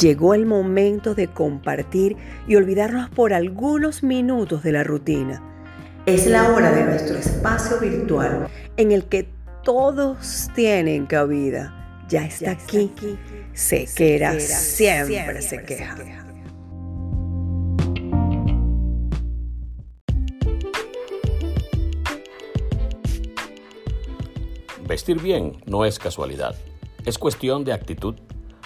Llegó el momento de compartir y olvidarnos por algunos minutos de la rutina. Es la hora de nuestro espacio virtual en el que todos tienen cabida. Ya está, aquí. Sequera, siempre, se queja. Vestir bien no es casualidad, es cuestión de actitud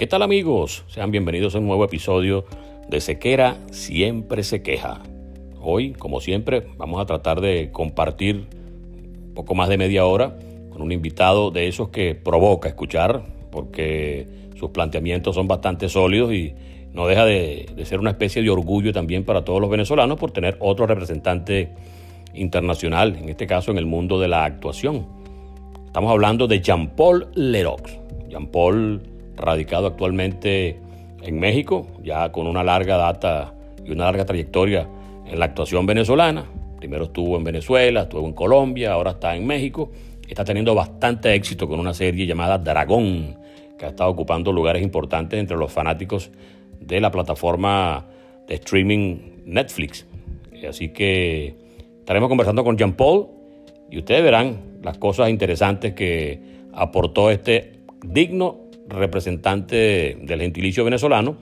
¿Qué tal amigos? Sean bienvenidos a un nuevo episodio de Sequera Siempre se queja. Hoy, como siempre, vamos a tratar de compartir un poco más de media hora con un invitado de esos que provoca escuchar, porque sus planteamientos son bastante sólidos y no deja de, ser una especie de orgullo también para todos los venezolanos por tener otro representante internacional, en este caso en el mundo de la actuación. Estamos hablando de Jean-Paul Lerox. Jean-Paul radicado actualmente en México, ya con una larga data y una larga trayectoria en la actuación venezolana. Primero estuvo en Venezuela, estuvo en Colombia, ahora está en México. Está teniendo bastante éxito con una serie llamada Dragón, que ha estado ocupando lugares importantes entre los fanáticos de la plataforma de streaming Netflix. Así que estaremos conversando con Jean Paul y ustedes verán las cosas interesantes que aportó este digno representante del gentilicio venezolano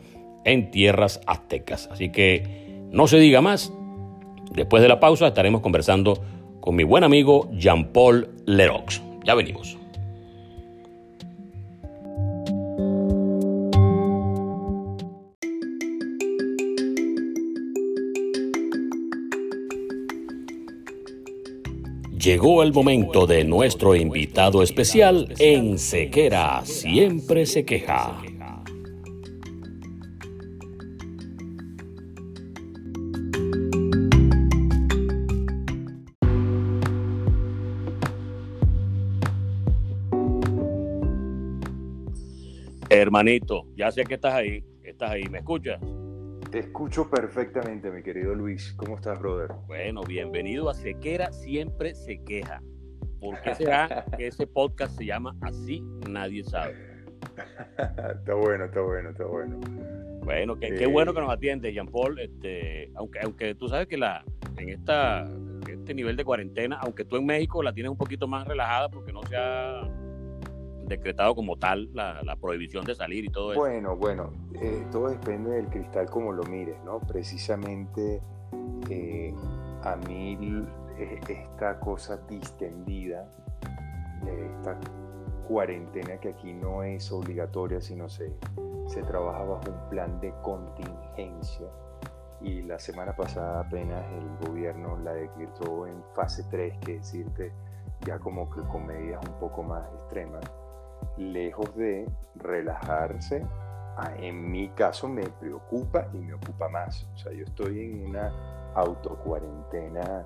en tierras aztecas. Así que no se diga más. Después de la pausa estaremos conversando con mi buen amigo Jean-Paul Lerox. Ya venimos. Llegó el momento de nuestro invitado especial en Sequera Siempre se queja. Hermanito, ya sé que estás ahí, estás ahí, ¿me escuchas? Te escucho perfectamente, mi querido Luis. ¿Cómo estás, brother? Bueno, bienvenido a Sequera Siempre se queja. ¿Por qué será que ese podcast se llama así? Nadie sabe. está bueno, está bueno, está bueno. Bueno, qué, bueno que nos atiende, Jean Paul. Este, aunque, aunque tú sabes que la, en esta, este nivel de cuarentena, aunque tú en México la tienes un poquito más relajada porque no se ha decretado como tal la, prohibición de salir y todo eso? Bueno, bueno, eh, todo depende del cristal como lo mires, ¿no? Precisamente eh, a mí eh, esta cosa distendida, esta cuarentena que aquí no es obligatoria, sino se, se trabaja bajo un plan de contingencia. Y la semana pasada apenas el gobierno la decretó en fase 3, que es decirte ya como que con medidas un poco más extremas lejos de relajarse, en mi caso me preocupa y me ocupa más. O sea, yo estoy en una autocuarentena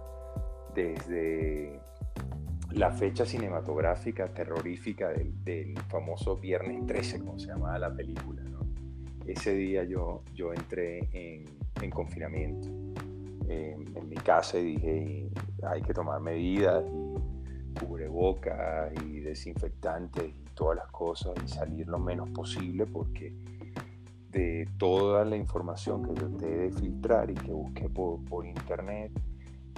desde la fecha cinematográfica terrorífica del, famoso Viernes 13, como se llamaba la película. Ese día yo, yo entré en, confinamiento en mi casa y dije, hay que tomar medidas y cubrebocas y desinfectantes todas las cosas y salir lo menos posible porque de toda la información que te de filtrar y que busqué por, por internet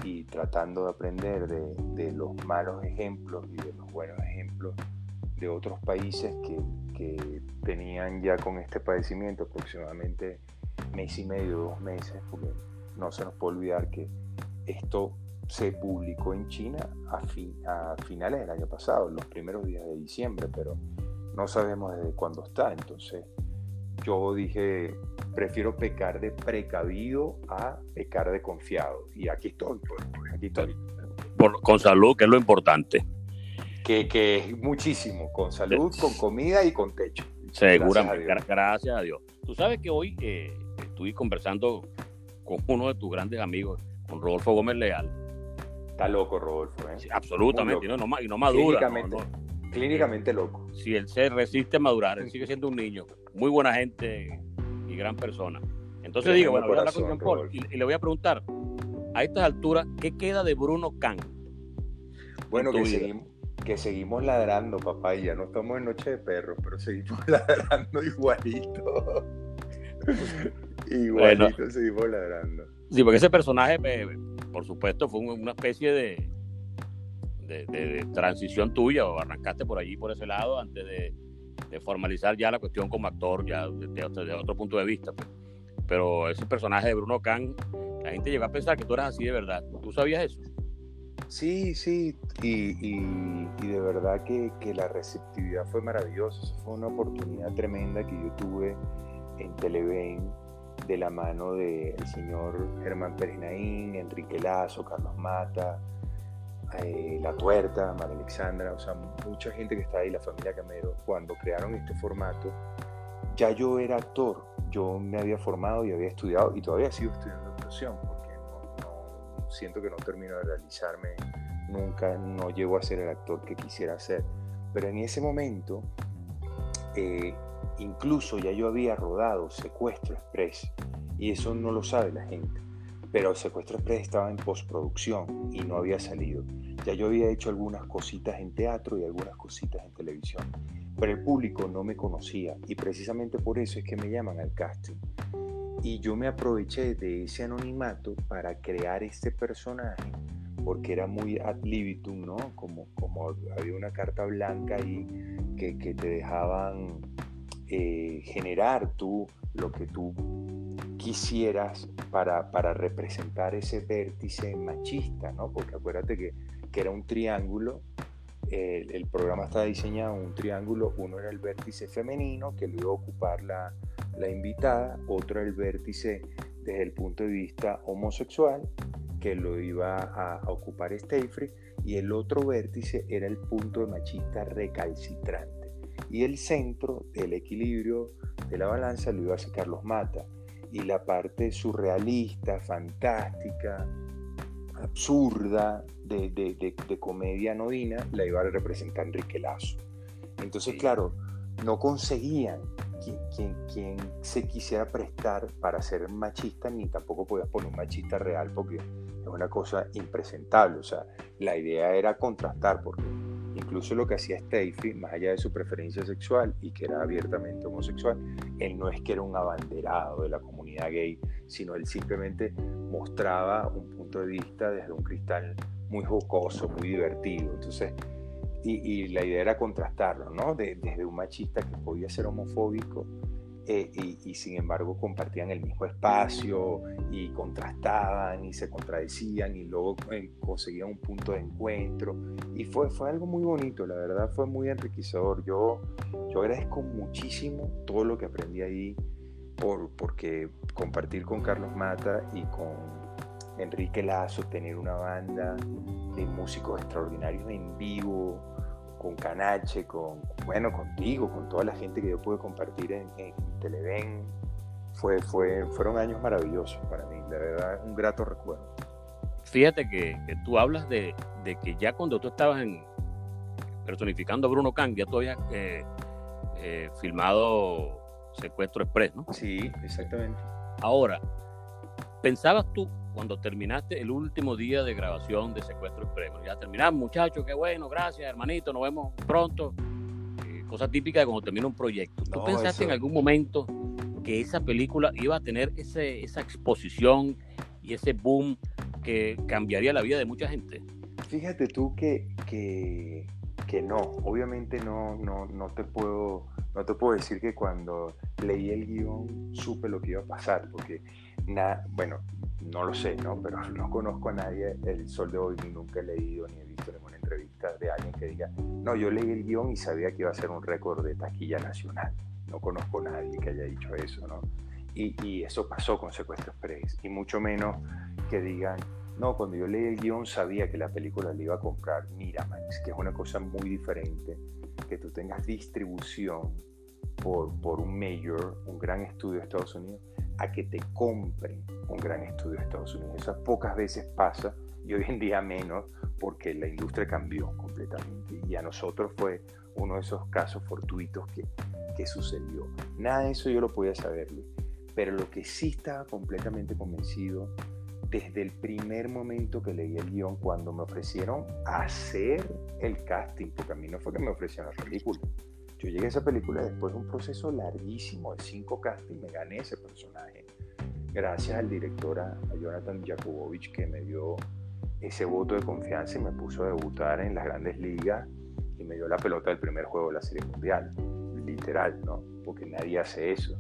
y tratando de aprender de, de, los malos ejemplos y de los buenos ejemplos de otros países que, que tenían ya con este padecimiento aproximadamente mes y medio, dos meses, porque no se nos puede olvidar que esto se publicó en China a, fin, a finales del año pasado, en los primeros días de diciembre, pero no sabemos desde cuándo está. Entonces, yo dije, prefiero pecar de precavido a pecar de confiado. Y aquí estoy, pues, pues aquí estoy. con salud, que es lo importante. Que, que, es muchísimo, con salud, con comida y con techo. Seguramente, gracias a Dios. Tú sabes que hoy eh, estuve conversando con uno de tus grandes amigos, con Rodolfo Gómez Leal. Está loco, Rodolfo. ¿eh? absolutamente, no, no, y no madura. Clínicamente, clínicamente loco. Si él se resiste a madurar, él sigue siendo un niño. Muy buena gente y gran persona. Entonces digo, bueno, voy a hablar con Jean Paul y, le voy a preguntar, a estas alturas, ¿qué queda de Bruno Can? Bueno, que seguimos, que seguimos ladrando, papá, y ya no estamos en Noche de Perros, pero seguimos ladrando igualito. igualito seguimos ladrando. Sí, porque ese personaje, por supuesto, fue una especie de, de, transición tuya, o arrancaste por allí, por ese lado, antes de, formalizar ya la cuestión como actor, ya desde, otro punto de vista. Pues. Pero ese personaje de Bruno Khan, la gente llegó a pensar que tú eras así de verdad. ¿Tú sabías eso? Sí, sí, y, de verdad que, la receptividad fue maravillosa. Fue una oportunidad tremenda que yo tuve en Televen de la mano del señor Germán Perinaín, Enrique Lazo, Carlos Mata, eh, La Tuerta, María Alexandra, o sea, mucha gente que está ahí, la familia Camero, cuando crearon este formato, ya yo era actor, yo me había formado y había estudiado y todavía sigo estudiando actuación porque siento que no termino de realizarme, nunca, no llego a ser el actor que quisiera ser. Pero en ese momento, eh, incluso ya yo había rodado Secuestro Express y eso no lo sabe la gente. Pero Secuestro Express estaba en postproducción y no había salido. Ya yo había hecho algunas cositas en teatro y algunas cositas en televisión, pero el público no me conocía y precisamente por eso es que me llaman al casting. Y yo me aproveché de ese anonimato para crear este personaje porque era muy ad libitum, ¿no? Como, como había una carta blanca ahí que, que te dejaban eh, generar tú lo que tú quisieras para, para, representar ese vértice machista, ¿no? Porque acuérdate que, que era un triángulo, el programa estaba diseñado un triángulo, uno era el vértice femenino, que lo iba a ocupar la, la invitada, otro era el vértice desde el punto de vista homosexual, que lo iba a, a ocupar Steyfree, y el otro vértice era el punto de machista recalcitrante y el centro del equilibrio de la balanza lo iba a hacer Carlos Mata y la parte surrealista, fantástica, absurda de, de, comedia anodina la iba a representar Enrique Lazo. Entonces, claro, no conseguían quien, quien, se quisiera prestar para ser machista, ni tampoco podías poner un machista real porque es una cosa impresentable. O sea, la idea era contrastar, porque Incluso lo que hacía Stacey, más allá de su preferencia sexual y que era abiertamente homosexual, él no es que era un abanderado de la comunidad gay, sino él simplemente mostraba un punto de vista desde un cristal muy jocoso, muy divertido. Entonces, y, la idea era contrastarlo, ¿no? desde un machista que podía ser homofóbico eh, y, sin embargo compartían el mismo espacio y contrastaban y se contradecían y luego eh, conseguían un punto de encuentro y fue, fue algo muy bonito, la verdad fue muy enriquecedor. Yo, yo agradezco muchísimo todo lo que aprendí ahí por, porque compartir con Carlos Mata y con Enrique Lazo, tener una banda de músicos extraordinarios en vivo, con Canache, con, bueno, contigo, con toda la gente que yo pude compartir en, en Televen. Fue, fue, fueron años maravillosos para mí, de verdad, un grato recuerdo. Fíjate que, tú hablas de, que ya cuando tú estabas en, personificando a Bruno Kang, ya tú habías eh, eh, filmado Secuestro Express, ¿no? Sí, exactamente. Ahora, ¿pensabas tú cuando terminaste el último día de grabación de Secuestro Express. ya terminamos, muchachos, qué bueno, gracias, hermanito, nos vemos pronto. Eh, cosa típica de cuando termina un proyecto. ¿Tú pensaste en algún momento que esa película iba a tener ese, esa exposición y ese boom que cambiaría la vida de mucha gente? Fíjate tú que, que, que no, obviamente no, no, no, te puedo, no te puedo decir que cuando leí el guion supe lo que iba a pasar, porque nada, bueno, no lo sé, ¿no? Pero no conozco a nadie el sol de hoy, ni nunca he leído ni he visto ninguna entrevista de alguien que diga, no, yo leí el guion y sabía que iba a ser un récord de taquilla nacional. No conozco a nadie que haya dicho eso, ¿no? Y, y eso pasó con Secuestro Express, y mucho menos que digan, no, cuando yo leí el guion sabía que la película la iba a comprar Miramax, que es una cosa muy diferente, que tú tengas distribución por, por un mayor, un gran estudio de Estados Unidos, a que te compren un gran estudio de Estados Unidos. Eso pocas veces pasa y hoy en día menos porque la industria cambió completamente y a nosotros fue uno de esos casos fortuitos que, que sucedió. Nada de eso yo lo podía saber, pero lo que sí estaba completamente convencido desde el primer momento que leí el guion, cuando me ofrecieron hacer el casting, porque a mí no fue que me ofrecieron la película. Yo llegué a esa película después de un proceso larguísimo de cinco castings, me gané ese personaje. Gracias al director, a, Jonathan Jakubowicz, que me dio ese voto de confianza y me puso a debutar en las grandes ligas y me dio la pelota del primer juego de la Serie Mundial. Literal, ¿no? Porque nadie hace eso.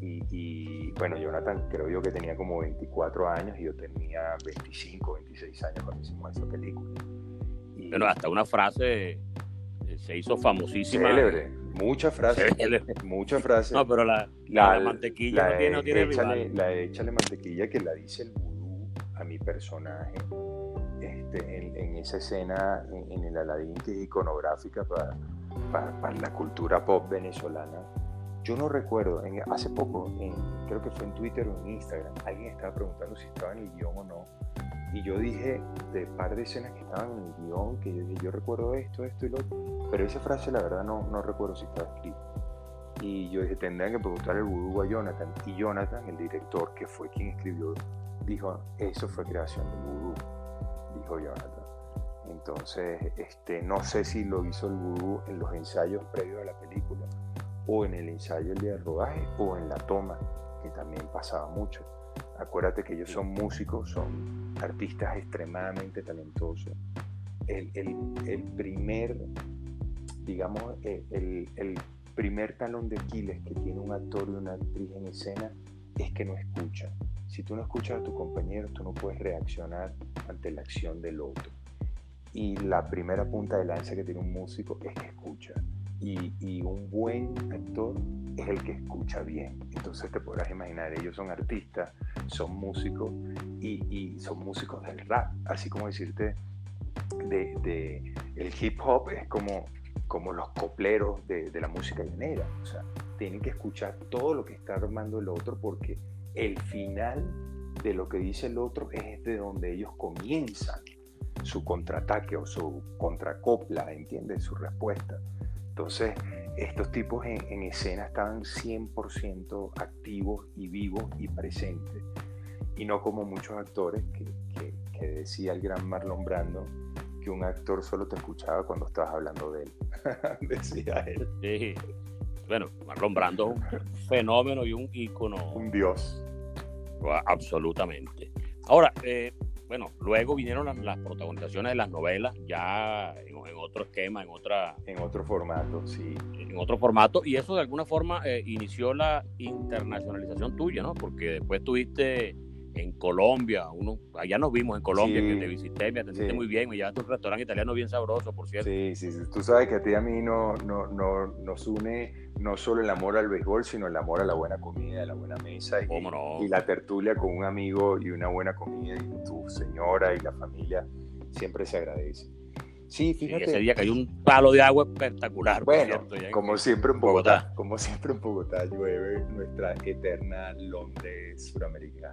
Y, bueno, Jonathan creo yo que tenía como 24 años y yo tenía 25, 26 años cuando hicimos esa película. Y, bueno, hasta una frase se hizo famosísima. Célebre, muchas frases. Muchas frases. No, pero la, la, mantequilla la no tiene, échale, La de échale mantequilla que la dice el vudú a mi personaje este, en, esa escena en, el Aladín que es iconográfica para, para la cultura pop venezolana yo no recuerdo, en, hace poco, creo que fue en Twitter o en Instagram, alguien estaba preguntando si estaba en el guion o no. Y yo dije de par de escenas que estaban en el guion, que yo dije, yo recuerdo esto, esto y lo otro. Pero esa frase, la verdad, no, no recuerdo si estaba escrita. Y yo dije, tendrían que preguntar el vudú a Jonathan. Y Jonathan, el director, que fue quien escribió, dijo, eso fue creación del vudú, dijo Jonathan. Entonces, este, no sé si lo hizo el vudú en los ensayos previos a la película o en el ensayo el día de rodaje o en la toma, que también pasaba mucho. Acuérdate que ellos son músicos, son artistas extremadamente talentosos. El, el, primer, digamos, eh, el, primer talón de Aquiles que tiene un actor y una actriz en escena es que no escucha. Si tú no escuchas a tu compañero, tú no puedes reaccionar ante la acción del otro. Y la primera punta de lanza que tiene un músico es que escucha y, un buen actor es el que escucha bien. Entonces te podrás imaginar, ellos son artistas, son músicos y, son músicos del rap, así como decirte, de, el hip hop es como, como los copleros de, la música llanera. O sea, tienen que escuchar todo lo que está armando el otro porque el final de lo que dice el otro es de donde ellos comienzan su contraataque o su contracopla, ¿entiendes? Su respuesta. Entonces, estos tipos en, escena estaban 100% activos y vivos y presentes. Y no como muchos actores que, decía el gran Marlon Brando, que un actor solo te escuchaba cuando estabas hablando de él. decía él. Sí. Bueno, Marlon Brando es un fenómeno y un ícono. Un dios. Absolutamente. Ahora, eh, bueno, luego vinieron las, protagonizaciones de las novelas, ya en, otro esquema, en otra... En otro formato, sí. En otro formato, y eso de alguna forma eh, inició la internacionalización tuya, ¿no? Porque después tuviste en Colombia, uno, allá nos vimos en Colombia, que te visité, me atendiste muy bien, me llevaste a un restaurante italiano bien sabroso, por cierto. Sí, sí, sí. tú sabes que a ti y a mí no, no, no, nos une no solo el amor al béisbol, sino el amor a la buena comida, a la buena mesa y, y la tertulia con un amigo y una buena comida y tu señora y la familia siempre se agradece. Sí, fíjate. ese día cayó un palo de agua espectacular. Bueno, como siempre en Bogotá, como siempre en Bogotá llueve nuestra eterna Londres suramericana.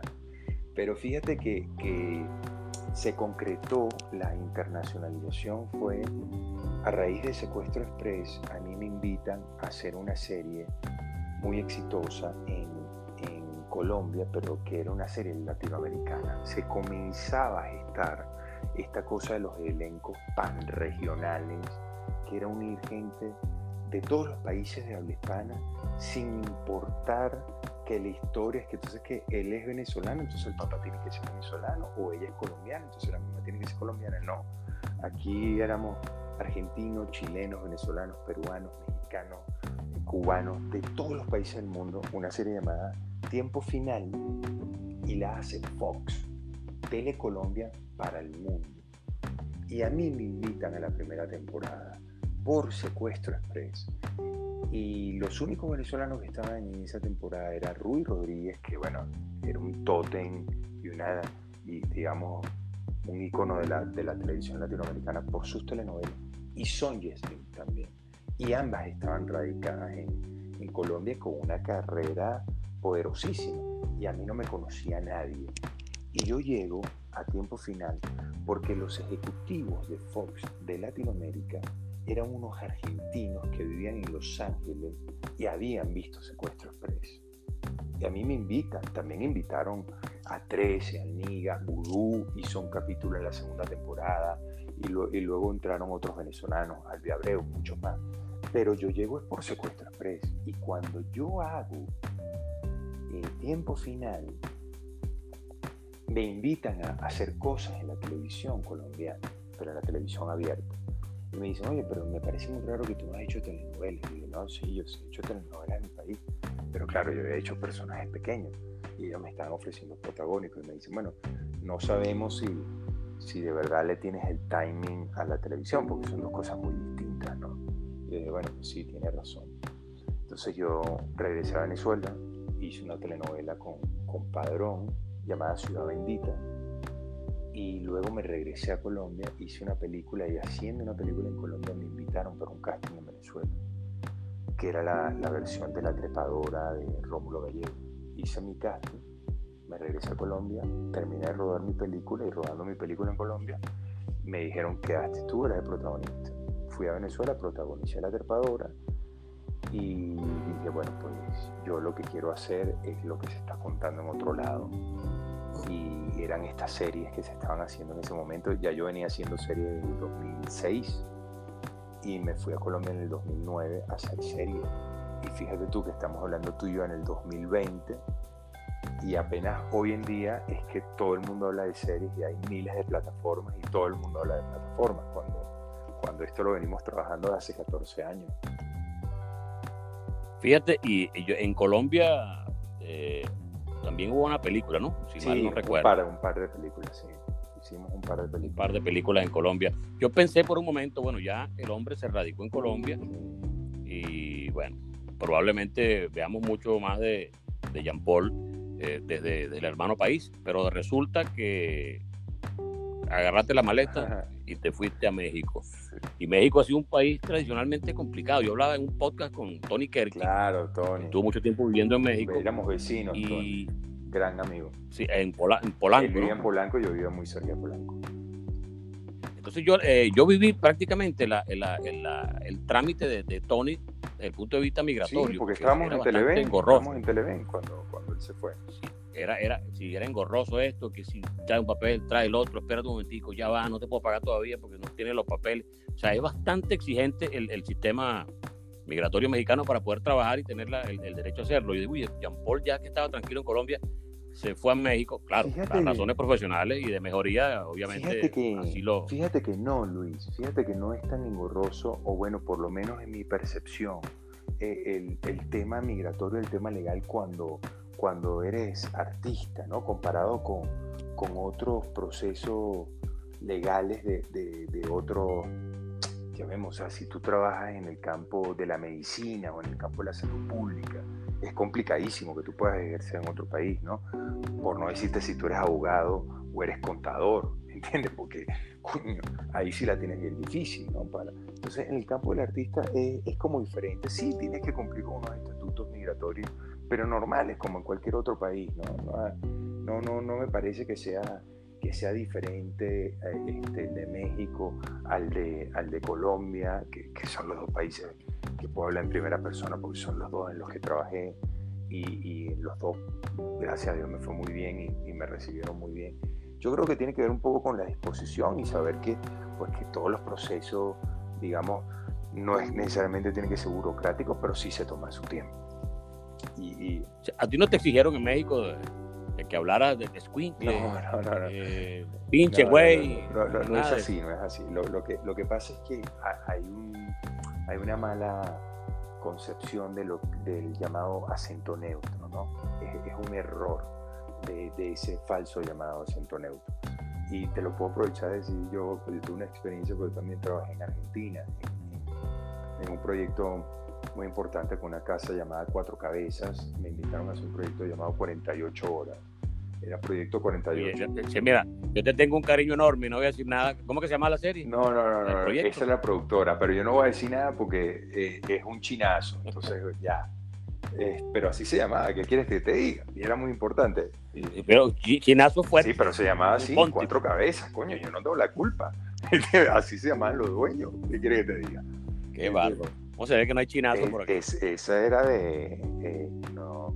Pero fíjate que, se concretó la internacionalización fue a raíz de Secuestro Express. A mí me invitan a hacer una serie muy exitosa en, en Colombia, pero que era una serie latinoamericana. Se comenzaba a gestar esta cosa de los elencos panregionales, que era unir gente de todos los países de habla hispana sin importar que la historia es que entonces que él es venezolano, entonces el papá tiene que ser venezolano, o ella es colombiana, entonces la mamá tiene que ser colombiana. No, aquí éramos argentinos, chilenos, venezolanos, peruanos, mexicanos, cubanos, de todos los países del mundo, una serie llamada Tiempo Final, y la hace Fox, Tele Colombia para el mundo. Y a mí me invitan a la primera temporada por Secuestro Express. Y los únicos venezolanos que estaban en esa temporada era Rui Rodríguez, que bueno, era un tótem y una, y digamos, un icono de la, de la televisión latinoamericana por sus telenovelas, y Sonja Smith también. Y ambas estaban radicadas en, en Colombia con una carrera poderosísima. Y a mí no me conocía nadie. Y yo llego a tiempo final porque los ejecutivos de Fox de Latinoamérica eran unos argentinos que vivían en Los Ángeles y habían visto Secuestro Express. Y a mí me invitan, también invitaron a 13, a Niga, Vudú, hizo un capítulo en la segunda temporada y, luego entraron otros venezolanos, Albi Abreu, muchos más. Pero yo llego es por Secuestro Express y cuando yo hago el tiempo final, me invitan a hacer cosas en la televisión colombiana, pero en la televisión abierta. Y me dicen, oye, pero me parece muy raro que tú no has hecho telenovelas. Y digo, no, sí, yo he hecho telenovelas en mi país. Pero claro, yo he hecho personajes pequeños y ellos me están ofreciendo protagónicos. Y me dicen, bueno, no sabemos si, si de verdad le tienes el timing a la televisión, porque son dos cosas muy distintas, ¿no? Y yo dije, bueno, sí, tiene razón. Entonces yo regresé a Venezuela, hice una telenovela con, con Padrón llamada Ciudad Bendita y luego me regresé a Colombia, hice una película y haciendo una película en Colombia me invitaron para un casting en Venezuela, que era la, la versión de La Trepadora de Rómulo Gallego. Hice mi casting, me regresé a Colombia, terminé de rodar mi película y rodando mi película en Colombia, me dijeron quedaste tú, eres el protagonista. Fui a Venezuela, protagonicé La Trepadora y dije, bueno, pues yo lo que quiero hacer es lo que se está contando en otro lado y eran estas series que se estaban haciendo en ese momento. Ya yo venía haciendo series en el 2006 y me fui a Colombia en el 2009 a hacer series. Y fíjate tú que estamos hablando tú y yo en el 2020 y apenas hoy en día es que todo el mundo habla de series y hay miles de plataformas y todo el mundo habla de plataformas cuando, cuando esto lo venimos trabajando hace 14 años. Fíjate, y, yo, en Colombia también hubo una película, ¿no? Si mal no recuerdo. Un par, de películas, sí. Hicimos un par de películas. Un par de películas en Colombia. Yo pensé por un momento, bueno, ya el hombre se radicó en Colombia y bueno, probablemente veamos mucho más de, de Jean Paul eh, desde, el hermano país, pero resulta que agarraste la maleta y te fuiste a México. Y México ha sido un país tradicionalmente complicado. Yo hablaba en un podcast con Tony Kerr. Claro, Tony. Estuvo mucho tiempo viviendo en México. Éramos vecinos, y... Gran amigo. Sí, en, Polanco. Él vivía en Polanco y yo vivía muy cerca de Polanco. Entonces yo, eh, yo viví prácticamente la, el trámite de, Tony desde el punto de vista migratorio. Sí, porque estábamos en Televen, estábamos en Televen cuando, cuando él se fue. Sí era, era, si era engorroso esto, que si trae un papel, trae el otro, espera un momentico, ya va, no te puedo pagar todavía porque no tiene los papeles. O sea, es bastante exigente el, el sistema migratorio mexicano para poder trabajar y tener el, derecho a hacerlo. Yo digo, oye, Jean Paul, ya que estaba tranquilo en Colombia, se fue a México, claro, por razones profesionales y de mejoría, obviamente. Fíjate que, fíjate que no, Luis, fíjate que no es tan engorroso, o bueno, por lo menos en mi percepción, eh, el, el tema migratorio, el tema legal, cuando cuando eres artista, ¿no? Comparado con, con otros procesos legales de, de, de otros, ya vemos, o sea, si tú trabajas en el campo de la medicina o en el campo de la salud pública, es complicadísimo que tú puedas ejercer en otro país, ¿no? Por no decirte si tú eres abogado o eres contador, ¿entiendes? Porque, coño, ahí sí la tienes bien difícil, ¿no? Para... Entonces, en el campo del artista es, es como diferente. Sí, tienes que cumplir con unos estatutos migratorios pero normales como en cualquier otro país. No, no, no, no me parece que sea, que sea diferente eh, este, de México al de, al de Colombia, que, que, son los dos países que puedo hablar en primera persona porque son los dos en los que trabajé y, y los dos, gracias a Dios, me fue muy bien y, y, me recibieron muy bien. Yo creo que tiene que ver un poco con la disposición y saber que, pues, que todos los procesos, digamos, no es necesariamente tiene que ser burocrático, pero sí se toma su tiempo. y, ¿A ti no te exigieron en México de, que hablara de Squinkle? No, no, no. Eh, pinche güey. No, no, es así, no es así. Lo, que, lo que pasa es que hay, un, hay una mala concepción de lo, del llamado acento neutro, ¿no? Es, un error de, de, ese falso llamado acento neutro. Y te lo puedo aprovechar de decir yo, pues, yo tuve una experiencia porque también trabajé en Argentina, en, en un proyecto muy importante con una casa llamada Cuatro Cabezas. Me invitaron a hacer un proyecto llamado 48 Horas. Era Proyecto 48. mira, yo te tengo un cariño enorme, no voy a decir nada. ¿Cómo que se llama la serie? No, no, no, no esa es la productora, pero yo no voy a decir nada porque eh, es un chinazo. Entonces, ya. pero así se llamaba, ¿qué quieres que te diga? Y era muy importante. Pero chinazo fue. Sí, pero se llamaba así, cuatro cabezas, coño, yo no tengo la culpa. así se llamaban los dueños. ¿Qué quieres que te diga? Qué bárbaro. ¿Cómo se ve que no hay chinazo por aquí? esa era de. Eh, no,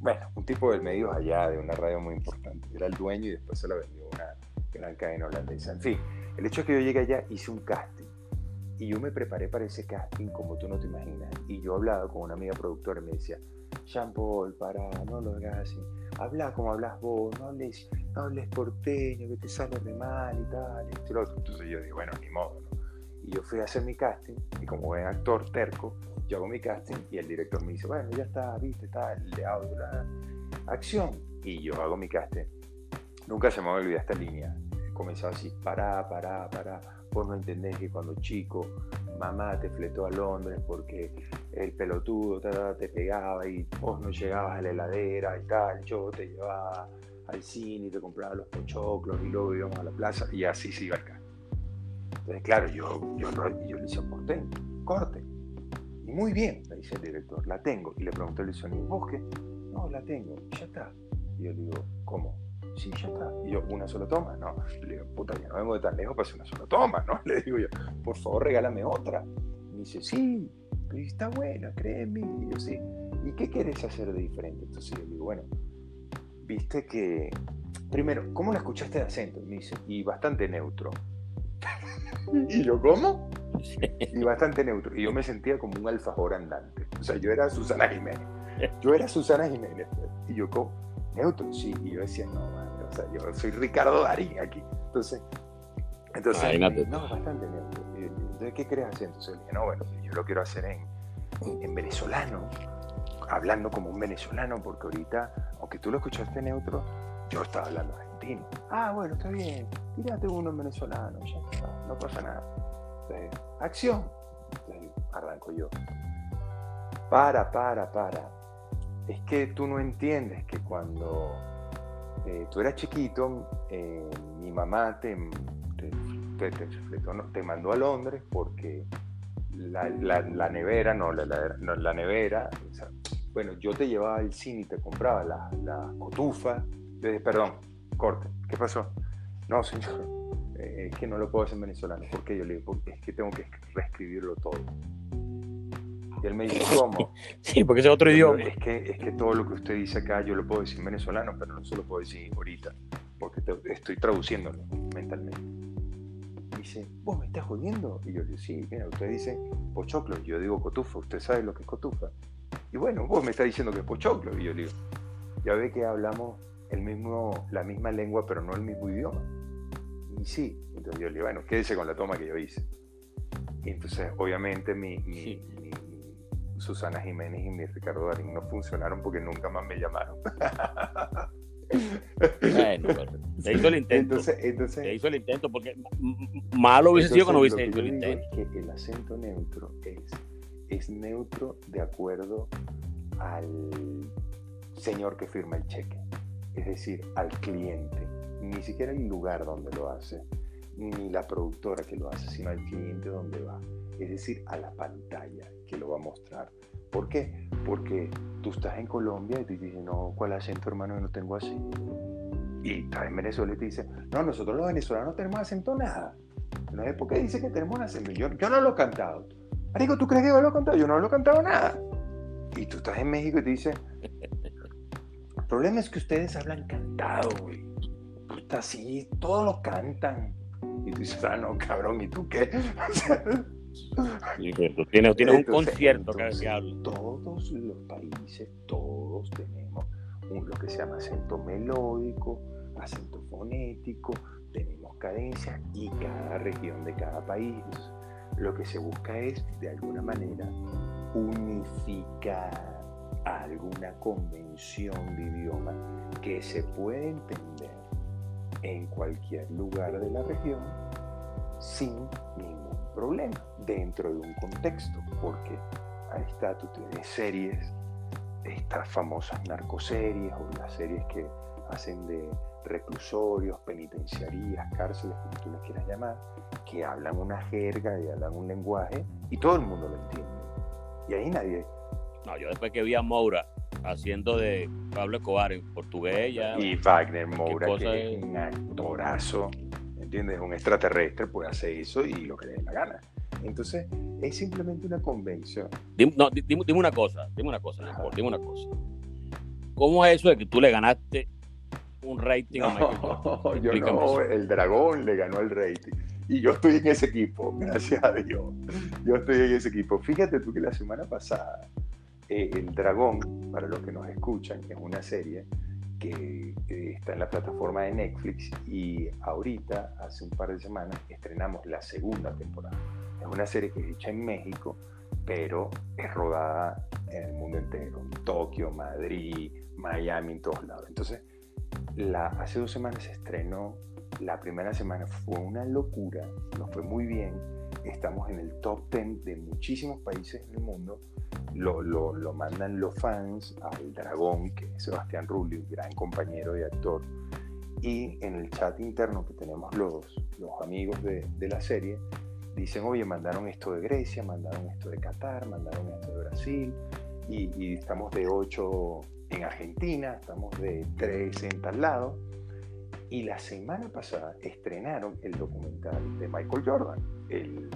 bueno, un tipo del medio allá, de una radio muy importante. Era el dueño y después se la vendió una gran cadena holandesa. En fin, el hecho es que yo llegué allá, hice un casting. Y yo me preparé para ese casting como tú no te imaginas. Y yo hablaba con una amiga productora y me decía, Jean Paul, para, no lo hagas. Habla como hablas vos, no hables, no hables porteño, que te sale de mal y tal. Y Entonces yo digo, bueno, ni modo, ¿no? Y yo fui a hacer mi casting y como buen actor terco, yo hago mi casting y el director me dice, bueno, ya está, viste, está de audio, la acción. Y yo hago mi casting. Nunca se me olvidar esta línea. Comenzaba así, pará, pará, pará. Vos no entendés que cuando chico mamá te fletó a Londres porque el pelotudo te, pegaba y vos no llegabas a la heladera y tal. Yo te llevaba al cine y te compraba los pochoclos y luego íbamos a la plaza y así se iba el casting. Entonces, claro, yo, yo, le hice corte, corte. Y muy bien, me dice el director, la tengo. Y le pregunto al sonido, ¿vos qué? No, la tengo, ya está. Y yo le digo, ¿cómo? Sí, ya está. Y yo, ¿una sola toma? No. Le digo, puta, ya no vengo de tan lejos para hacer una sola toma, ¿no? Le digo yo, por favor, regálame otra. Me dice, sí, pero está buena, créeme. Y yo, sí. ¿Y qué quieres hacer de diferente? Entonces yo le digo, bueno, viste que. Primero, ¿cómo la escuchaste de acento? Me dice, y bastante neutro. y yo, ¿cómo? Y bastante neutro. Y yo me sentía como un alfajor andante. O sea, yo era Susana Jiménez. Yo era Susana Jiménez. Y yo, ¿cómo? Neutro, sí. Y yo decía, no, man, o sea, yo soy Ricardo Darín aquí. Entonces, entonces no, bastante neutro. Y, entonces, ¿qué querés hacer? Entonces le dije, no, bueno, yo lo quiero hacer en, en venezolano, hablando como un venezolano, porque ahorita, aunque tú lo escuchaste neutro, yo estaba hablando Ah, bueno, está bien, tírate uno en venezolano, ya está, no pasa nada. Entonces, acción. Entonces, arranco yo. Para, para, para. Es que tú no entiendes que cuando eh, tú eras chiquito, eh, mi mamá te, te, te, mandó a Londres porque la, la, nevera, no, la, la nevera, bueno, yo te llevaba al cine y te compraba la, la cotufa, perdón, corte, ¿qué pasó? No, señor, eh, es que no lo puedo hacer en venezolano. ¿Por qué? Yo le digo, es que tengo que reescribirlo todo. Y él me dice, ¿cómo? sí, porque es otro idioma. Es que, es que todo lo que usted dice acá yo lo puedo decir en venezolano, pero no se lo puedo decir ahorita, porque estoy traduciéndolo mentalmente. dice, ¿vos me estás jodiendo? Y yo le digo, sí, mira, usted dice pochoclo, yo digo cotufa, ¿usted sabe lo que es cotufa? Y bueno, vos me estás diciendo que es pochoclo. Y yo le digo, ya ve que hablamos el mismo, la misma lengua, pero no el mismo idioma. Y sí, entonces yo le digo, bueno, quédese con la toma que yo hice. Y entonces, obviamente, mi, mi, Susana Jiménez y mi Ricardo Darín no funcionaron porque nunca más me llamaron. Bueno, se hizo el intento. Entonces, se hizo el intento porque malo hubiese sido que no hubiese hecho el intento. Es que el acento neutro es, es neutro de acuerdo al señor que firma el cheque es decir, al cliente, ni siquiera el lugar donde lo hace, ni la productora que lo hace, sino al cliente donde va, es decir, a la pantalla que lo va a mostrar. ¿Por qué? Porque tú estás en Colombia y te dices, no, ¿cuál acento hermano? Yo no tengo así. Y estás en Venezuela y te dice, no, nosotros los venezolanos no tenemos acento nada. No es porque dice que tenemos un acento. Yo, yo no lo he cantado. Marico, ¿tú crees que yo lo he cantado? Yo no lo he cantado nada. Y tú estás en México y te dice, el problema es que ustedes hablan cantado, güey. Puta, sí, todos lo cantan. Y tú dices, ah, no, cabrón, ¿y tú qué? tienes, tienes un concierto que Todos los países, todos tenemos lo que se llama acento melódico, acento fonético, tenemos cadencias y cada región de cada país lo que se busca es de alguna manera unificar alguna convención de idioma que se puede entender en cualquier lugar de la región sin ningún problema dentro de un contexto, porque ahí está, tú tienes series, estas famosas narcoseries o las series que hacen de reclusorios, penitenciarías, cárceles, como tú las quieras llamar, que hablan una jerga y hablan un lenguaje y todo el mundo lo entiende. Y ahí nadie... No, yo después que vi a Moura haciendo de Pablo Escobar en portugués ya... Y Wagner Moura, que es un actorazo, ¿entiendes? Un extraterrestre puede hacer eso y lo que le dé la gana. Entonces, es simplemente una convención. Dime, no, dime, una cosa, dime una cosa, dime una cosa. ¿Cómo es eso de que tú le ganaste un rating a Michael Yo no, el dragón le ganó el rating. Y yo estoy en ese equipo, gracias a Dios. Yo estoy en ese equipo. Fíjate tú que la semana pasada, eh, El Dragón, para los que nos escuchan, es una serie que está en la plataforma de Netflix y ahorita, hace un par de semanas, estrenamos la segunda temporada. Es una serie que es hecha en México, pero es rodada en el mundo entero, en Tokio, Madrid, Miami, en todos lados. Entonces, la, hace dos semanas se estrenó, la primera semana fue una locura, nos fue muy bien, estamos en el top 10 de muchísimos países en el mundo, lo, lo, mandan los fans al dragón, que es Sebastián Rulli, gran compañero y actor, y en el chat interno que tenemos los, los amigos de, de la serie, dicen, oye, mandaron esto de Grecia, mandaron esto de Qatar, mandaron esto de Brasil, y, y estamos de 8 en Argentina, estamos de tres en tal lado. Y la semana pasada estrenaron el documental de Michael Jordan, el,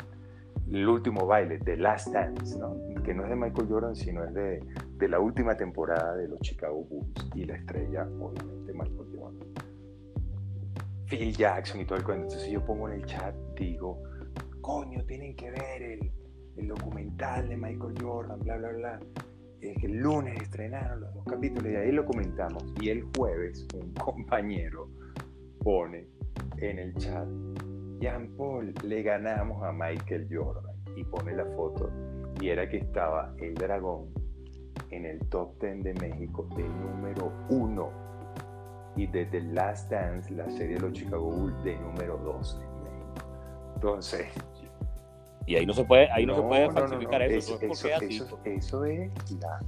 último baile, The Last Dance, ¿no? que no es de Michael Jordan, sino es de, de, la última temporada de los Chicago Bulls y la estrella, obviamente, Michael Jordan. Phil Jackson y todo el cuento. Entonces yo pongo en el chat, digo, coño, tienen que ver el, el documental de Michael Jordan, bla, bla, bla el lunes estrenaron los dos capítulos y ahí lo comentamos. Y el jueves un compañero pone en el chat, Jean Paul, le ganamos a Michael Jordan. Y pone la foto y era que estaba el dragón en el top 10 de México de número uno. Y desde Last Dance, la serie de los Chicago Bulls, de número 2 en México. Entonces, y ahí no se puede, ahí no, se puede falsificar eso. Eso, es,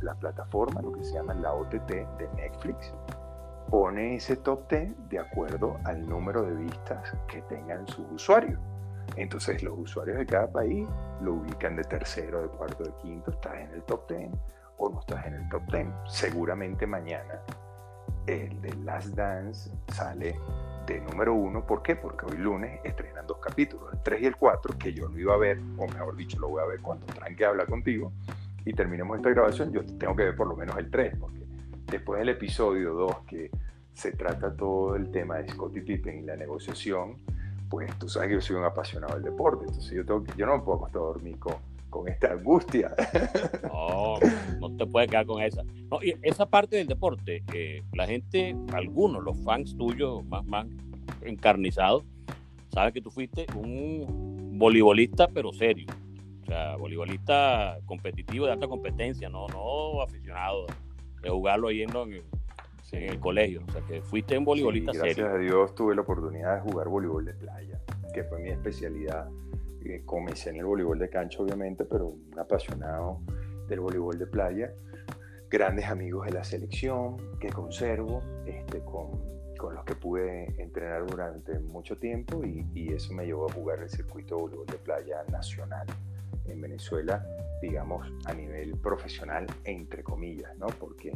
la, plataforma, lo que se llama la OTT de Netflix, pone ese top 10 de acuerdo al número de vistas que tengan sus usuarios. Entonces los usuarios de cada país lo ubican de tercero, de cuarto, de quinto, estás en el top 10 o no estás en el top 10. Seguramente mañana el de Last Dance sale de número uno. ¿Por qué? Porque hoy lunes estrenan dos capítulos, el 3 y el 4, que yo lo iba a ver, o mejor dicho, lo voy a ver cuando Tranque habla contigo y terminemos esta grabación. Yo tengo que ver por lo menos el 3, porque después del episodio 2, que se trata todo el tema de Scottie Pippen y la negociación, pues tú sabes que yo soy un apasionado del deporte, entonces yo, no me puedo acostar a dormir con, con esta angustia. No, no te puedes quedar con esa. No, y esa parte del deporte, eh, la gente, algunos, los fans tuyos más, más encarnizados, saben que tú fuiste un voleibolista, pero serio. O sea, voleibolista competitivo de alta competencia, no, no aficionado de jugarlo yendo en, en el colegio. O sea, que fuiste un voleibolista serio. Gracias a Dios tuve la oportunidad de jugar voleibol de playa, que fue mi especialidad comencé en el voleibol de cancha, obviamente, pero un apasionado del voleibol de playa. Grandes amigos de la selección que conservo, este, con, con los que pude entrenar durante mucho tiempo y, y, eso me llevó a jugar el circuito de voleibol de playa nacional en Venezuela, digamos, a nivel profesional, entre comillas, ¿no? Porque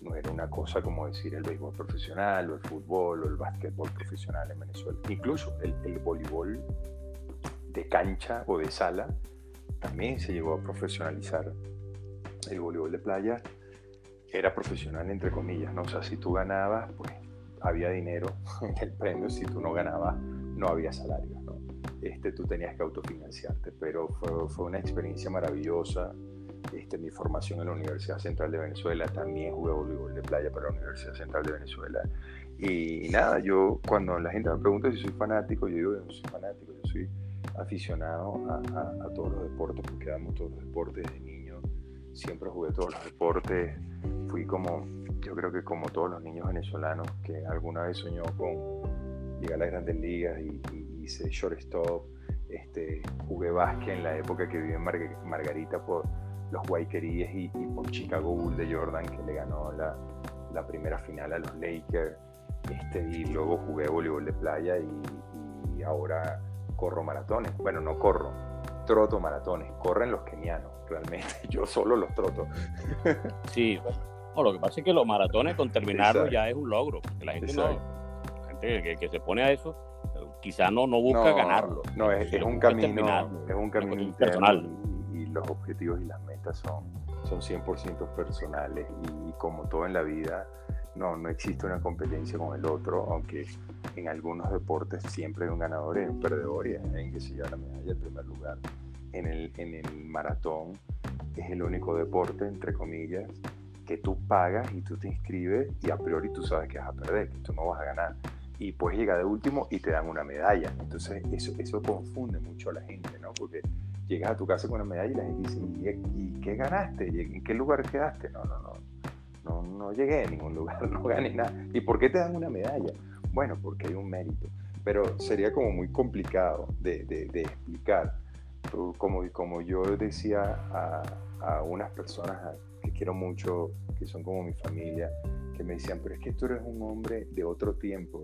no era una cosa como decir el béisbol profesional o el fútbol o el básquetbol profesional en Venezuela. Incluso el, voleibol de cancha o de sala, también se llegó a profesionalizar el voleibol de playa. Era profesional entre comillas, ¿no? O sea, si tú ganabas, pues había dinero en el premio, si tú no ganabas, no había salario. Este, tú tenías que autofinanciarte. Pero fue, fue una experiencia maravillosa. Este, mi formación en la Universidad Central de Venezuela, también jugué voleibol de playa para la Universidad Central de Venezuela. Y, nada, yo cuando la gente me pregunta si soy fanático, yo digo, yo no soy fanático, yo soy aficionado a, todos los deportes, porque amo todos los deportes de niño, siempre jugué todos los deportes, fui como, yo creo que como todos los niños venezolanos que alguna vez soñó con llegar a las grandes ligas y, hice shortstop, este, jugué básquet en la época que viví en Margarita por los Guayqueríes y, por Chicago Bull de Jordan que le ganó la, la primera final a los Lakers este, y luego jugué voleibol de playa y, ahora corro maratones. Bueno, no corro, troto maratones. Corren los kenianos, realmente. Yo solo los troto. Sí, lo que pasa es que los maratones con terminarlo ya es un logro. la gente, no, gente que, se pone a eso quizá no, no busca ganarlo. No, es, un camino, es un camino personal. Y, los objetivos y las metas son, son 100% personales. y como todo en la vida, no, no existe una competencia con el otro, aunque en algunos deportes siempre hay un ganador y un perdedor y hay que se lleva la medalla en primer lugar. En el, en el maratón es el único deporte, entre comillas, que tú pagas y tú te inscribes y a priori tú sabes que vas a perder, que tú no vas a ganar. Y puedes llegar de último y te dan una medalla. Entonces eso, eso confunde mucho a la gente, ¿no? Porque llegas a tu casa con una medalla y la gente dice, ¿y, qué ganaste? ¿En qué lugar quedaste? No, no, no no, no llegué a ningún lugar, no gané nada. ¿Y por qué te dan una medalla? Bueno, porque hay un mérito, pero sería como muy complicado de, de, explicar. Como, como yo decía a, a unas personas que quiero mucho, que son como mi familia, que me decían, pero es que tú eres un hombre de otro tiempo.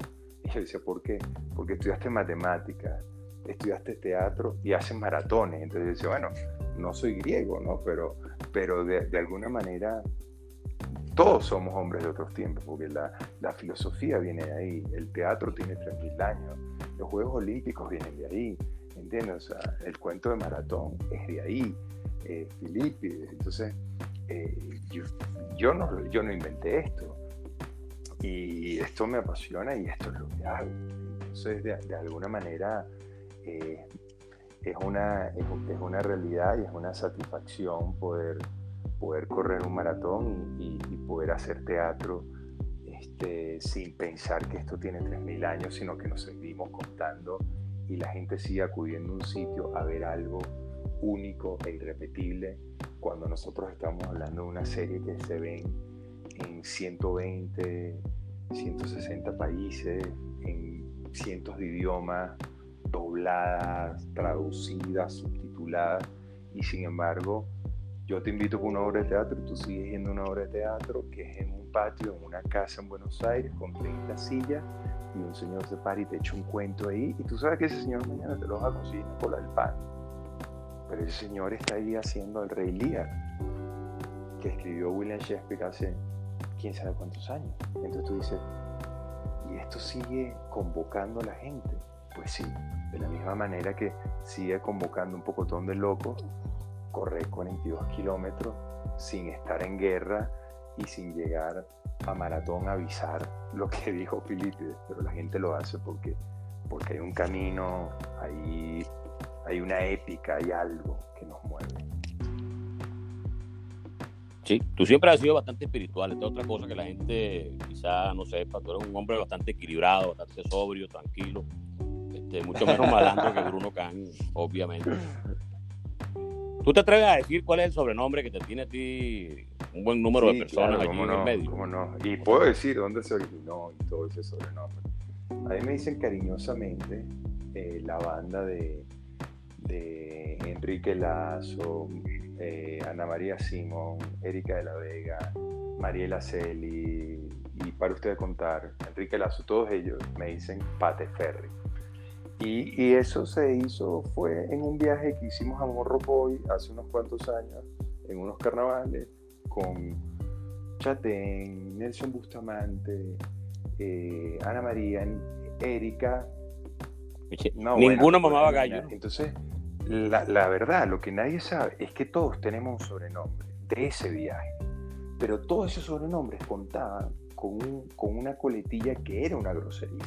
Y yo decía, ¿por qué? Porque estudiaste matemáticas, estudiaste teatro y haces maratones. Entonces yo decía, bueno, no soy griego, ¿no? Pero, pero de, alguna manera todos somos hombres de otros tiempos, porque la, filosofía viene de ahí, el teatro tiene 3.000 años, los Juegos Olímpicos vienen de ahí, ¿entiendes? O sea, el cuento de Maratón es de ahí, eh, entonces eh, yo, no, yo no inventé esto, y esto me apasiona y esto es lo que hago. Entonces, de, alguna manera, eh, es, una, es, es una realidad y es una satisfacción poder poder correr un maratón y, poder hacer teatro este, sin pensar que esto tiene 3.000 años, sino que nos seguimos contando y la gente sigue acudiendo a un sitio a ver algo único e irrepetible cuando nosotros estamos hablando de una serie que se ven en 120, 160 países, en cientos de idiomas, dobladas, traducidas, subtituladas, y sin embargo yo te invito con una obra de teatro y tú sigues yendo a una obra de teatro que es en un patio, en una casa en Buenos Aires, con 30 sillas, y un señor se para y te echa un cuento ahí, y tú sabes que ese señor mañana te lo va a conseguir por el pan. Pero ese señor está ahí haciendo el Rey Lear, que escribió William Shakespeare hace quién sabe cuántos años. Entonces tú dices, ¿y esto sigue convocando a la gente? Pues sí, de la misma manera que sigue convocando un pocotón de locos correr 42 kilómetros sin estar en guerra y sin llegar a maratón a avisar lo que dijo Felipe, pero la gente lo hace porque, porque hay un camino, hay, hay una épica, hay algo que nos mueve. Sí, tú siempre has sido bastante espiritual, esta es otra cosa que la gente quizá no sepa, tú eres un hombre bastante equilibrado, bastante sobrio, tranquilo, este, mucho menos malandro que Bruno Can, obviamente. ¿Tú te atreves a decir cuál es el sobrenombre que te tiene a ti un buen número de personas allí en el medio? ¿cómo no? Y puedo decir dónde se originó y todo ese sobrenombre. A mí me dicen cariñosamente eh, la banda de, de Enrique Lazo, eh, Ana María Simón, Erika de la Vega, Mariela Celi, y para ustedes contar, Enrique Lazo, todos ellos me dicen Pate Ferri. Y, eso se hizo, fue en un viaje que hicimos a Morrocoy hace unos cuantos años, en unos carnavales, con Chatén, Nelson Bustamante, eh, Ana María, Erika. Ninguno mamaba gallo. Entonces, la, verdad, lo que nadie sabe es que todos tenemos un sobrenombre de ese viaje. Pero todos esos sobrenombres contaban con, con una coletilla que era una grosería.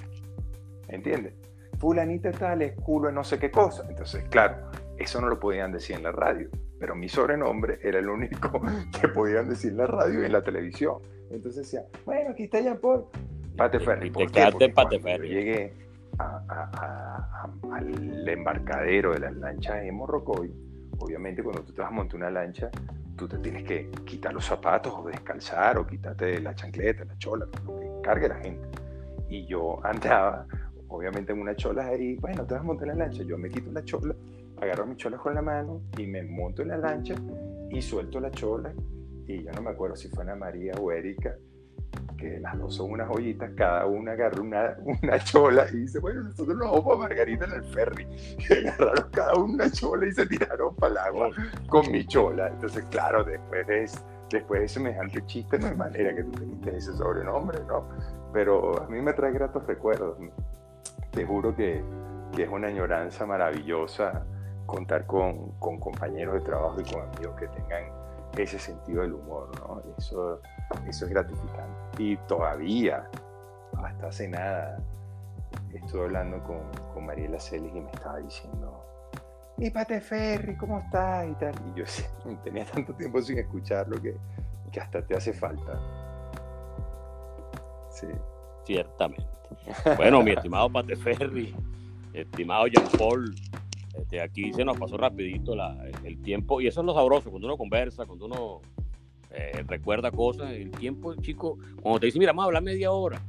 ¿Entiendes? fulanita tal es culo de no sé qué cosa. Entonces, claro, eso no lo podían decir en la radio, pero mi sobrenombre era el único que podían decir en la radio y en la televisión. Entonces decía, bueno, aquí está Jean Paul, Pate Ferry. ¿Por qué? Llegué al embarcadero de las lanchas en Morrocoy, obviamente cuando tú te vas a montar una lancha, tú te tienes que quitar los zapatos o descalzar o quitarte la chancleta, la chola, lo que cargue la gente. Y yo andaba, obviamente en una chola ahí, bueno, te vas a montar la lancha, yo me quito la chola, agarro mi chola con la mano y me monto en la lancha y suelto la chola y yo no me acuerdo si fue Ana María o Erika, que las dos son unas joyitas, cada una agarra una, una chola y dice, bueno, nosotros nos vamos a Margarita en el ferry. Y agarraron cada una chola y se tiraron para el agua con mi chola. Entonces, claro, después de, después de semejante chiste no hay manera que tú te ese sobrenombre, ¿no? Pero a mí me trae gratos recuerdos. Te juro que, que es una añoranza maravillosa contar con, con compañeros de trabajo y con amigos que tengan ese sentido del humor, ¿no? Eso, eso es gratificante. Y todavía, hasta hace nada, estuve hablando con, con Mariela Celis y me estaba diciendo, mi Pate Ferry, ¿cómo estás? Y tal. Y yo tenía tanto tiempo sin escucharlo que, que hasta te hace falta. Sí. Ciertamente. Bueno, mi estimado Pate Ferry, estimado Jean Paul, este, aquí se nos pasó rapidito el tiempo y eso es lo sabroso, cuando uno conversa, cuando uno eh, recuerda cosas, el tiempo, chico, cuando te dice, mira, vamos a hablar media hora,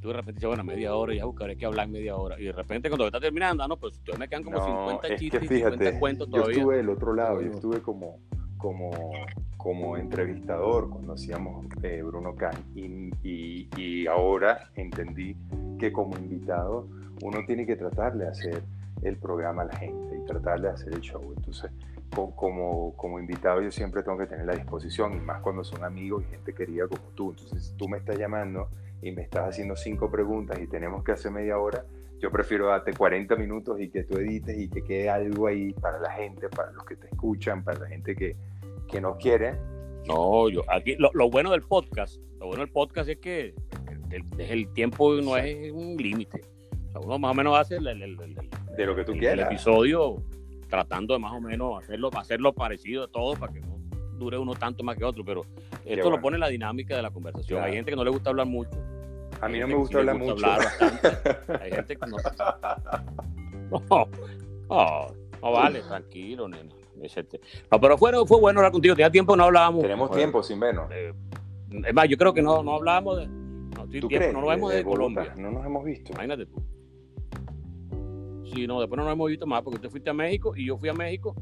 tú de repente dices, bueno, media hora, ya buscaré que hablar media hora, y de repente cuando está terminando, ah, no, pues ustedes me quedan como 50 chistes y 50 cuentos todavía. Yo estuve del otro lado, yo estuve como, como, como entrevistador cuando hacíamos eh, Bruno Can y, y, y ahora entendí que como invitado uno tiene que tratar de hacer el programa a la gente y tratar de hacer el show. Entonces, como, como invitado yo siempre tengo que tener la disposición, y más cuando son amigos y gente querida como tú. Entonces, tú me estás llamando y me estás haciendo cinco preguntas y tenemos que hacer media hora, yo prefiero darte 40 minutos y que tú edites y que quede algo ahí para la gente, para los que te escuchan, para la gente que, que nos quiere. No, yo aquí lo, lo, bueno del podcast, lo bueno del podcast es que el, el tiempo no es un límite. uno más o menos hace el, de lo que tú quieras. El episodio tratando de más o menos hacerlo, hacerlo parecido a todo para que no dure uno tanto más que otro, pero esto lo pone en la dinámica de la conversación. Hay gente que no le gusta hablar mucho. A mí no me gusta hablar mucho. Hay gente que no. No, no, vale, tranquilo, nena. No, pero fue, fue bueno hablar contigo. Tenía tiempo no hablábamos. Tenemos tiempo sin vernos. Eh, es más, yo creo que no, no hablábamos de. No, tiempo, no nos vemos de, Colombia. No nos hemos visto. Imagínate tú. Sí, no, después no nos hemos visto más porque tú fuiste a México y yo fui a México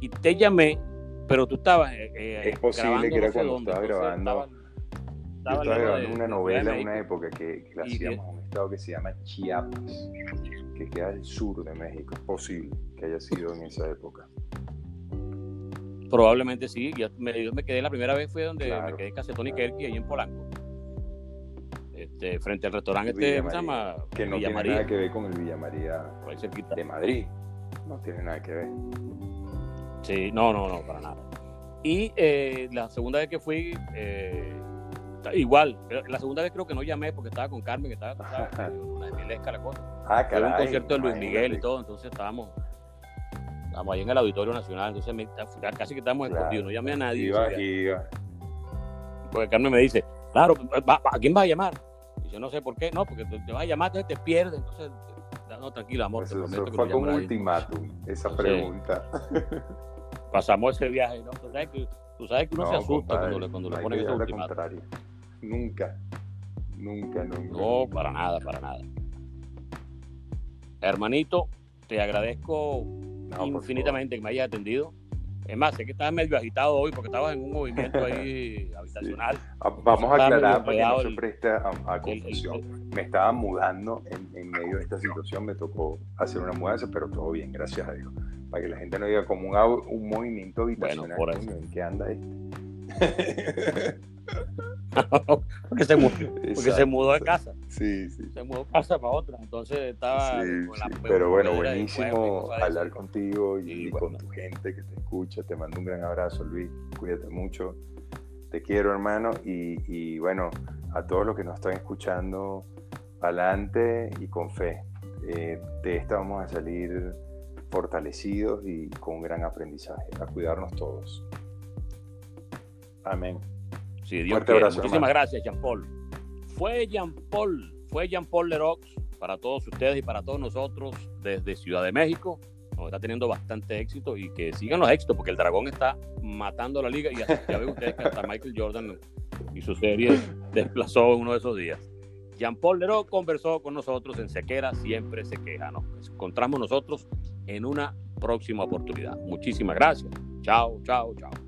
y te llamé, pero tú estabas. Eh, eh, es posible que era cuando estaba grabando. Estaba, estaba grabando una novela en una época que, que la hacíamos en un estado que se llama Chiapas, que queda al sur de México. Es posible que haya sido en esa época. Probablemente sí. Yo me, me quedé la primera vez fue donde me quedé en Casetón y Kerky, ahí en Polanco. Este, frente al restaurante este, llama? Que no tiene nada que ver con el Villa María de Madrid. No tiene nada que ver. Sí, no, no, no, para nada. Y eh, la segunda vez que fui, eh, igual, la segunda vez creo que no llamé porque estaba con Carmen, que estaba, con una de la cosa. Ah, caray, un concierto de Luis Miguel y todo, entonces estábamos, estábamos ahí en el Auditorio Nacional, entonces casi que estábamos escondidos, no llamé a nadie. Iba, iba. Porque Carmen me dice, claro, ¿a quién vas a llamar? Yo no sé por qué, no, porque te, vas a llamar, entonces te pierdes, entonces, no, tranquilo, amor. Eso, fue como un ultimátum, esa pregunta. Pasamos ese viaje, ¿no? Tú sabes que, tú sabes que uno se asusta cuando le, cuando le ponen ese ultimátum. Nunca, nunca, nunca. No, para nada, para nada. Hermanito, te agradezco infinitamente que me hayas atendido. Es más, sé que estabas medio agitado hoy porque estabas en un movimiento ahí habitacional. Ah, vamos a aclarar para que no se preste a, confusión. me estaba mudando en, medio de esta situación, me tocó hacer una mudanza, pero todo bien, gracias a Dios. Para que la gente no diga como un, un movimiento habitacional. Bueno, por ¿En qué anda este? porque, se mudó, porque se mudó de casa. Sí, sí. Se mudó de casa para otra. Entonces estaba con la Pero bueno, buenísimo hablar contigo y, con tu gente que te escucha. Te mando un gran abrazo, Luis. Cuídate mucho. Te quiero, hermano. Y, bueno, a todos los que nos están escuchando, adelante y con fe. eh, de esta vamos a salir fortalecidos y con un gran aprendizaje. A cuidarnos todos. Amén. Sí, Dios Muchísimas gracias, Jean Paul. Fue Jean Paul, fue Jean Paul Lerox para todos ustedes y para todos nosotros desde Ciudad de México. Nos está teniendo bastante éxito y que sigan los éxitos porque el dragón está matando la liga y ya ven ustedes que hasta Michael Jordan y su serie desplazó uno de esos días. Jean Paul Lerox conversó con nosotros en Sequera, siempre se queja. Nos encontramos nosotros en una próxima oportunidad. Muchísimas gracias. Chao, chao, chao.